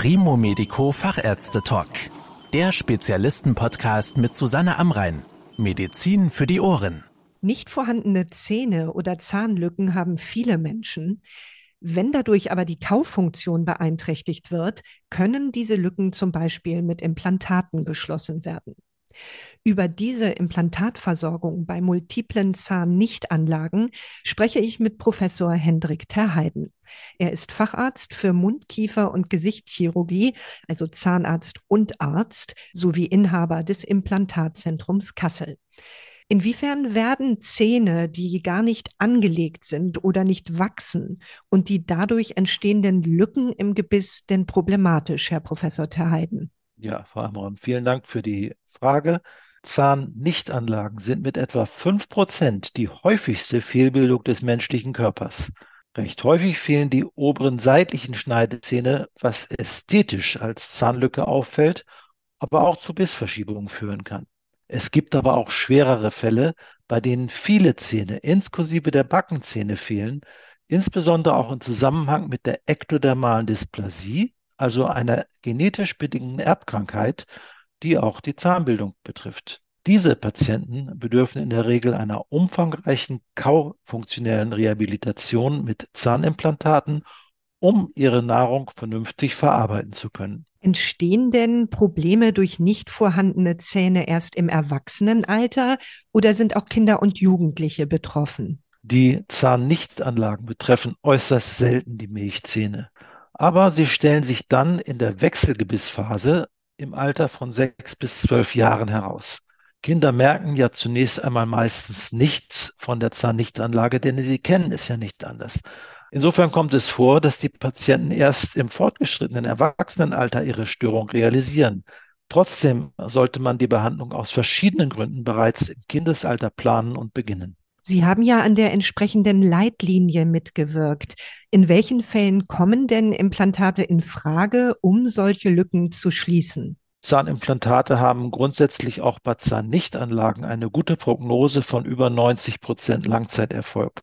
Primo Medico Fachärzte Talk. Der Spezialisten-Podcast mit Susanne Amrein. Medizin für die Ohren. Nicht vorhandene Zähne oder Zahnlücken haben viele Menschen. Wenn dadurch aber die Kauffunktion beeinträchtigt wird, können diese Lücken zum Beispiel mit Implantaten geschlossen werden. Über diese Implantatversorgung bei multiplen Zahnnichtanlagen spreche ich mit Professor Hendrik Terheiden. Er ist Facharzt für Mund-, Kiefer- und Gesichtschirurgie, also Zahnarzt und Arzt, sowie Inhaber des Implantatzentrums Kassel. Inwiefern werden Zähne, die gar nicht angelegt sind oder nicht wachsen und die dadurch entstehenden Lücken im Gebiss denn problematisch, Herr Professor Terheiden? Ja, Frau Amram, vielen Dank für die Frage. Zahnnichtanlagen sind mit etwa 5% die häufigste Fehlbildung des menschlichen Körpers. Recht häufig fehlen die oberen seitlichen Schneidezähne, was ästhetisch als Zahnlücke auffällt, aber auch zu Bissverschiebungen führen kann. Es gibt aber auch schwerere Fälle, bei denen viele Zähne, inklusive der Backenzähne, fehlen, insbesondere auch im Zusammenhang mit der ektodermalen Dysplasie, also einer genetisch bedingten Erbkrankheit, die auch die Zahnbildung betrifft. Diese Patienten bedürfen in der Regel einer umfangreichen kaufunktionellen Rehabilitation mit Zahnimplantaten, um ihre Nahrung vernünftig verarbeiten zu können. Entstehen denn Probleme durch nicht vorhandene Zähne erst im Erwachsenenalter oder sind auch Kinder und Jugendliche betroffen? Die Zahnnichtanlagen betreffen äußerst selten die Milchzähne aber sie stellen sich dann in der Wechselgebissphase im Alter von sechs bis zwölf Jahren heraus. Kinder merken ja zunächst einmal meistens nichts von der Zahnnichtanlage, denn sie kennen es ja nicht anders. Insofern kommt es vor, dass die Patienten erst im fortgeschrittenen Erwachsenenalter ihre Störung realisieren. Trotzdem sollte man die Behandlung aus verschiedenen Gründen bereits im Kindesalter planen und beginnen. Sie haben ja an der entsprechenden Leitlinie mitgewirkt. In welchen Fällen kommen denn Implantate in Frage, um solche Lücken zu schließen? Zahnimplantate haben grundsätzlich auch bei Zahnnichtanlagen eine gute Prognose von über 90 Prozent Langzeiterfolg.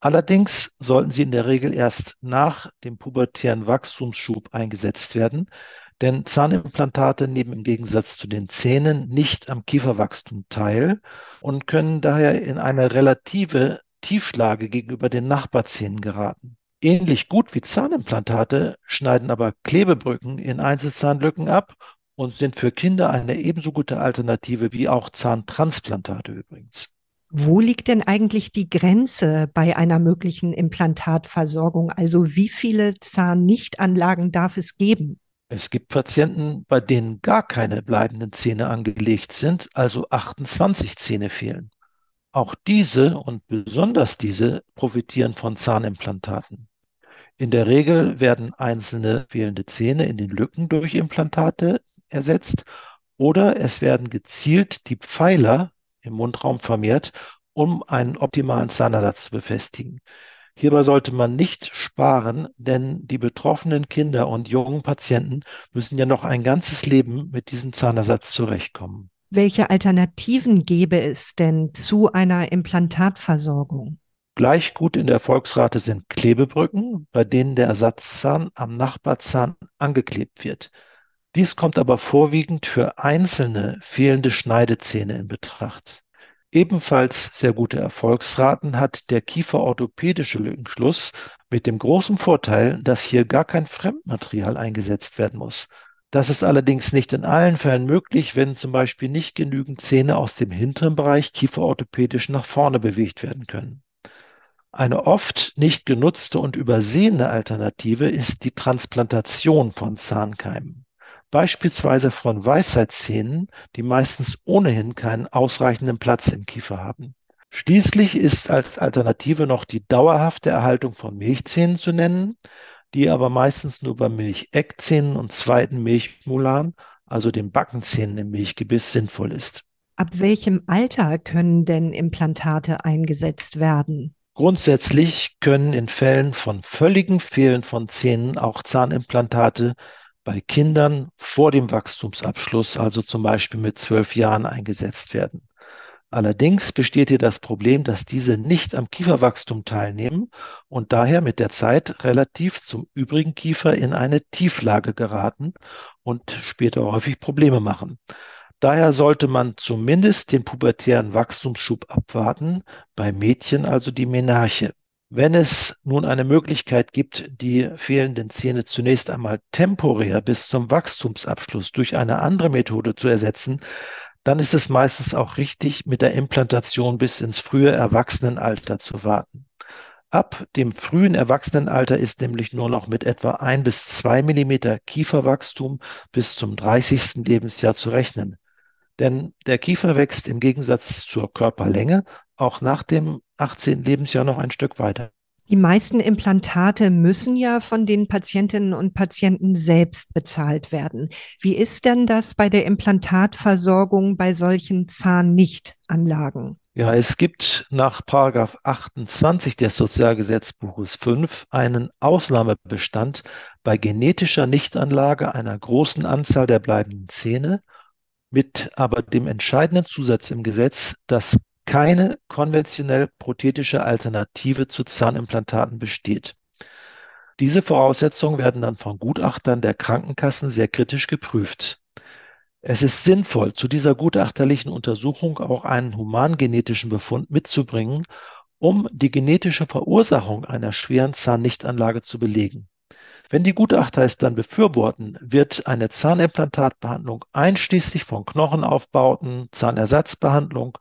Allerdings sollten sie in der Regel erst nach dem pubertären Wachstumsschub eingesetzt werden, denn Zahnimplantate nehmen im Gegensatz zu den Zähnen nicht am Kieferwachstum teil und können daher in eine relative Tieflage gegenüber den Nachbarzähnen geraten. Ähnlich gut wie Zahnimplantate schneiden aber Klebebrücken in Einzelzahnlücken ab und sind für Kinder eine ebenso gute Alternative wie auch Zahntransplantate übrigens. Wo liegt denn eigentlich die Grenze bei einer möglichen Implantatversorgung? Also wie viele Zahnnichtanlagen darf es geben? Es gibt Patienten, bei denen gar keine bleibenden Zähne angelegt sind, also 28 Zähne fehlen. Auch diese und besonders diese profitieren von Zahnimplantaten. In der Regel werden einzelne fehlende Zähne in den Lücken durch Implantate ersetzt oder es werden gezielt die Pfeiler im Mundraum vermehrt, um einen optimalen Zahnersatz zu befestigen. Hierbei sollte man nicht sparen, denn die betroffenen Kinder und jungen Patienten müssen ja noch ein ganzes Leben mit diesem Zahnersatz zurechtkommen. Welche Alternativen gäbe es denn zu einer Implantatversorgung? Gleich gut in der Erfolgsrate sind Klebebrücken, bei denen der Ersatzzahn am Nachbarzahn angeklebt wird. Dies kommt aber vorwiegend für einzelne fehlende Schneidezähne in Betracht. Ebenfalls sehr gute Erfolgsraten hat der kieferorthopädische Lückenschluss mit dem großen Vorteil, dass hier gar kein Fremdmaterial eingesetzt werden muss. Das ist allerdings nicht in allen Fällen möglich, wenn zum Beispiel nicht genügend Zähne aus dem hinteren Bereich kieferorthopädisch nach vorne bewegt werden können. Eine oft nicht genutzte und übersehene Alternative ist die Transplantation von Zahnkeimen beispielsweise von Weisheitszähnen, die meistens ohnehin keinen ausreichenden Platz im Kiefer haben. Schließlich ist als Alternative noch die dauerhafte Erhaltung von Milchzähnen zu nennen, die aber meistens nur bei Milcheckzähnen und zweiten Milchmolaren, also den Backenzähnen im Milchgebiss, sinnvoll ist. Ab welchem Alter können denn Implantate eingesetzt werden? Grundsätzlich können in Fällen von völligem Fehlen von Zähnen auch Zahnimplantate bei Kindern vor dem Wachstumsabschluss, also zum Beispiel mit zwölf Jahren, eingesetzt werden. Allerdings besteht hier das Problem, dass diese nicht am Kieferwachstum teilnehmen und daher mit der Zeit relativ zum übrigen Kiefer in eine Tieflage geraten und später häufig Probleme machen. Daher sollte man zumindest den pubertären Wachstumsschub abwarten, bei Mädchen also die Menarche. Wenn es nun eine Möglichkeit gibt, die fehlenden Zähne zunächst einmal temporär bis zum Wachstumsabschluss durch eine andere Methode zu ersetzen, dann ist es meistens auch richtig, mit der Implantation bis ins frühe Erwachsenenalter zu warten. Ab dem frühen Erwachsenenalter ist nämlich nur noch mit etwa ein bis zwei Millimeter Kieferwachstum bis zum 30. Lebensjahr zu rechnen. Denn der Kiefer wächst im Gegensatz zur Körperlänge auch nach dem 18. Lebensjahr noch ein Stück weiter. Die meisten Implantate müssen ja von den Patientinnen und Patienten selbst bezahlt werden. Wie ist denn das bei der Implantatversorgung bei solchen Zahnnichtanlagen? Ja, es gibt nach Paragraph 28 des Sozialgesetzbuches 5 einen Ausnahmebestand bei genetischer Nichtanlage einer großen Anzahl der bleibenden Zähne mit aber dem entscheidenden Zusatz im Gesetz, dass keine konventionell prothetische Alternative zu Zahnimplantaten besteht. Diese Voraussetzungen werden dann von Gutachtern der Krankenkassen sehr kritisch geprüft. Es ist sinnvoll, zu dieser gutachterlichen Untersuchung auch einen humangenetischen Befund mitzubringen, um die genetische Verursachung einer schweren Zahnnichtanlage zu belegen. Wenn die Gutachter es dann befürworten, wird eine Zahnimplantatbehandlung einschließlich von Knochenaufbauten, Zahnersatzbehandlung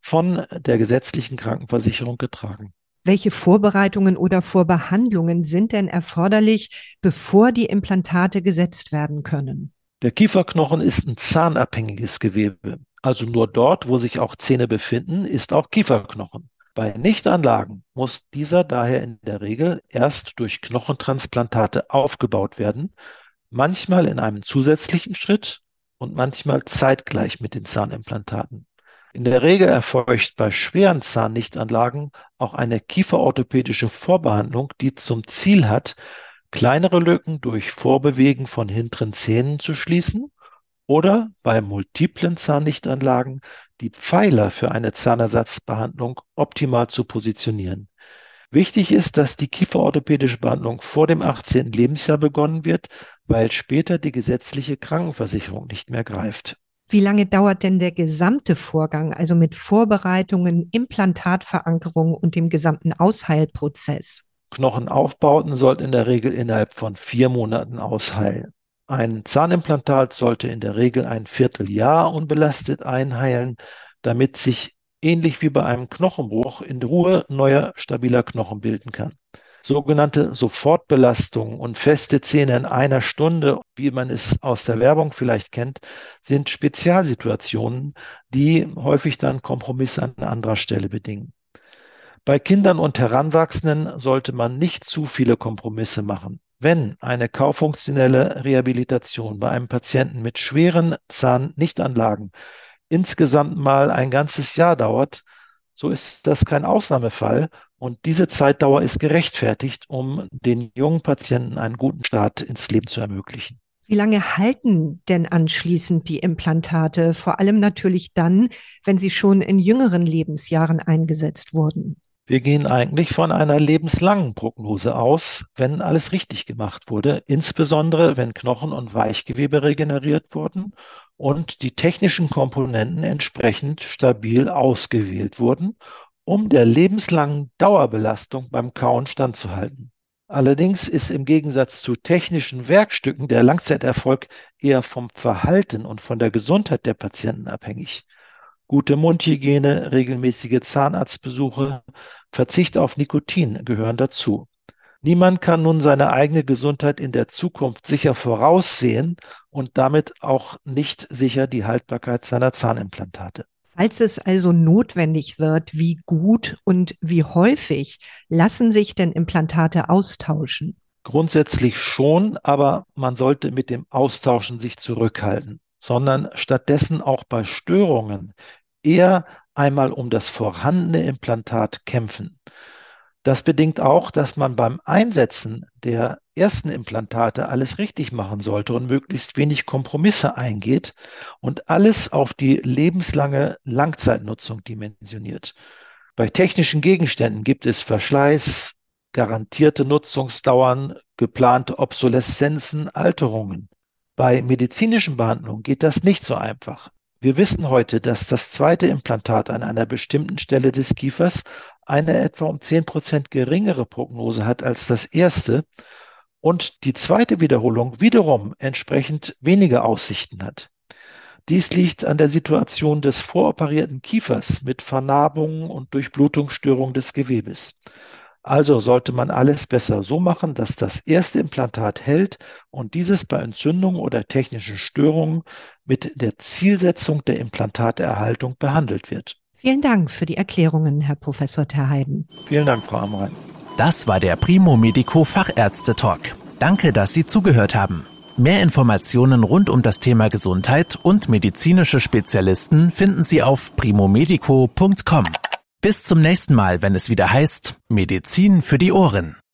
von der gesetzlichen Krankenversicherung getragen. Welche Vorbereitungen oder Vorbehandlungen sind denn erforderlich, bevor die Implantate gesetzt werden können? Der Kieferknochen ist ein zahnabhängiges Gewebe. Also nur dort, wo sich auch Zähne befinden, ist auch Kieferknochen. Bei Nichtanlagen muss dieser daher in der Regel erst durch Knochentransplantate aufgebaut werden, manchmal in einem zusätzlichen Schritt und manchmal zeitgleich mit den Zahnimplantaten. In der Regel erfolgt bei schweren Zahnnichtanlagen auch eine kieferorthopädische Vorbehandlung, die zum Ziel hat, kleinere Lücken durch Vorbewegen von hinteren Zähnen zu schließen oder bei multiplen Zahnnichtanlagen die Pfeiler für eine Zahnersatzbehandlung optimal zu positionieren. Wichtig ist, dass die kieferorthopädische Behandlung vor dem 18. Lebensjahr begonnen wird, weil später die gesetzliche Krankenversicherung nicht mehr greift. Wie lange dauert denn der gesamte Vorgang, also mit Vorbereitungen, Implantatverankerung und dem gesamten Ausheilprozess? Knochenaufbauten sollten in der Regel innerhalb von vier Monaten ausheilen. Ein Zahnimplantat sollte in der Regel ein Vierteljahr unbelastet einheilen, damit sich ähnlich wie bei einem Knochenbruch in Ruhe neuer stabiler Knochen bilden kann. Sogenannte Sofortbelastungen und feste Zähne in einer Stunde, wie man es aus der Werbung vielleicht kennt, sind Spezialsituationen, die häufig dann Kompromisse an anderer Stelle bedingen. Bei Kindern und Heranwachsenden sollte man nicht zu viele Kompromisse machen. Wenn eine kaufunktionelle Rehabilitation bei einem Patienten mit schweren Zahnnichtanlagen insgesamt mal ein ganzes Jahr dauert, so ist das kein Ausnahmefall und diese Zeitdauer ist gerechtfertigt, um den jungen Patienten einen guten Start ins Leben zu ermöglichen. Wie lange halten denn anschließend die Implantate, vor allem natürlich dann, wenn sie schon in jüngeren Lebensjahren eingesetzt wurden? Wir gehen eigentlich von einer lebenslangen Prognose aus, wenn alles richtig gemacht wurde, insbesondere wenn Knochen und Weichgewebe regeneriert wurden und die technischen Komponenten entsprechend stabil ausgewählt wurden, um der lebenslangen Dauerbelastung beim Kauen standzuhalten. Allerdings ist im Gegensatz zu technischen Werkstücken der Langzeiterfolg eher vom Verhalten und von der Gesundheit der Patienten abhängig. Gute Mundhygiene, regelmäßige Zahnarztbesuche, Verzicht auf Nikotin gehören dazu. Niemand kann nun seine eigene Gesundheit in der Zukunft sicher voraussehen und damit auch nicht sicher die Haltbarkeit seiner Zahnimplantate. Falls es also notwendig wird, wie gut und wie häufig lassen sich denn Implantate austauschen? Grundsätzlich schon, aber man sollte mit dem Austauschen sich zurückhalten, sondern stattdessen auch bei Störungen eher einmal um das vorhandene Implantat kämpfen. Das bedingt auch, dass man beim Einsetzen der ersten Implantate alles richtig machen sollte und möglichst wenig Kompromisse eingeht und alles auf die lebenslange Langzeitnutzung dimensioniert. Bei technischen Gegenständen gibt es Verschleiß, garantierte Nutzungsdauern, geplante Obsoleszenzen, Alterungen. Bei medizinischen Behandlungen geht das nicht so einfach. Wir wissen heute, dass das zweite Implantat an einer bestimmten Stelle des Kiefers eine etwa um 10 Prozent geringere Prognose hat als das erste und die zweite Wiederholung wiederum entsprechend weniger Aussichten hat. Dies liegt an der Situation des voroperierten Kiefers mit Vernarbungen und Durchblutungsstörung des Gewebes. Also sollte man alles besser so machen, dass das erste Implantat hält und dieses bei Entzündungen oder technischen Störungen mit der Zielsetzung der Implantaterhaltung behandelt wird. Vielen Dank für die Erklärungen, Herr Professor Terheiden. Vielen Dank, Frau Amrein. Das war der Primo Medico Fachärzte Talk. Danke, dass Sie zugehört haben. Mehr Informationen rund um das Thema Gesundheit und medizinische Spezialisten finden Sie auf primomedico.com. Bis zum nächsten Mal, wenn es wieder heißt Medizin für die Ohren.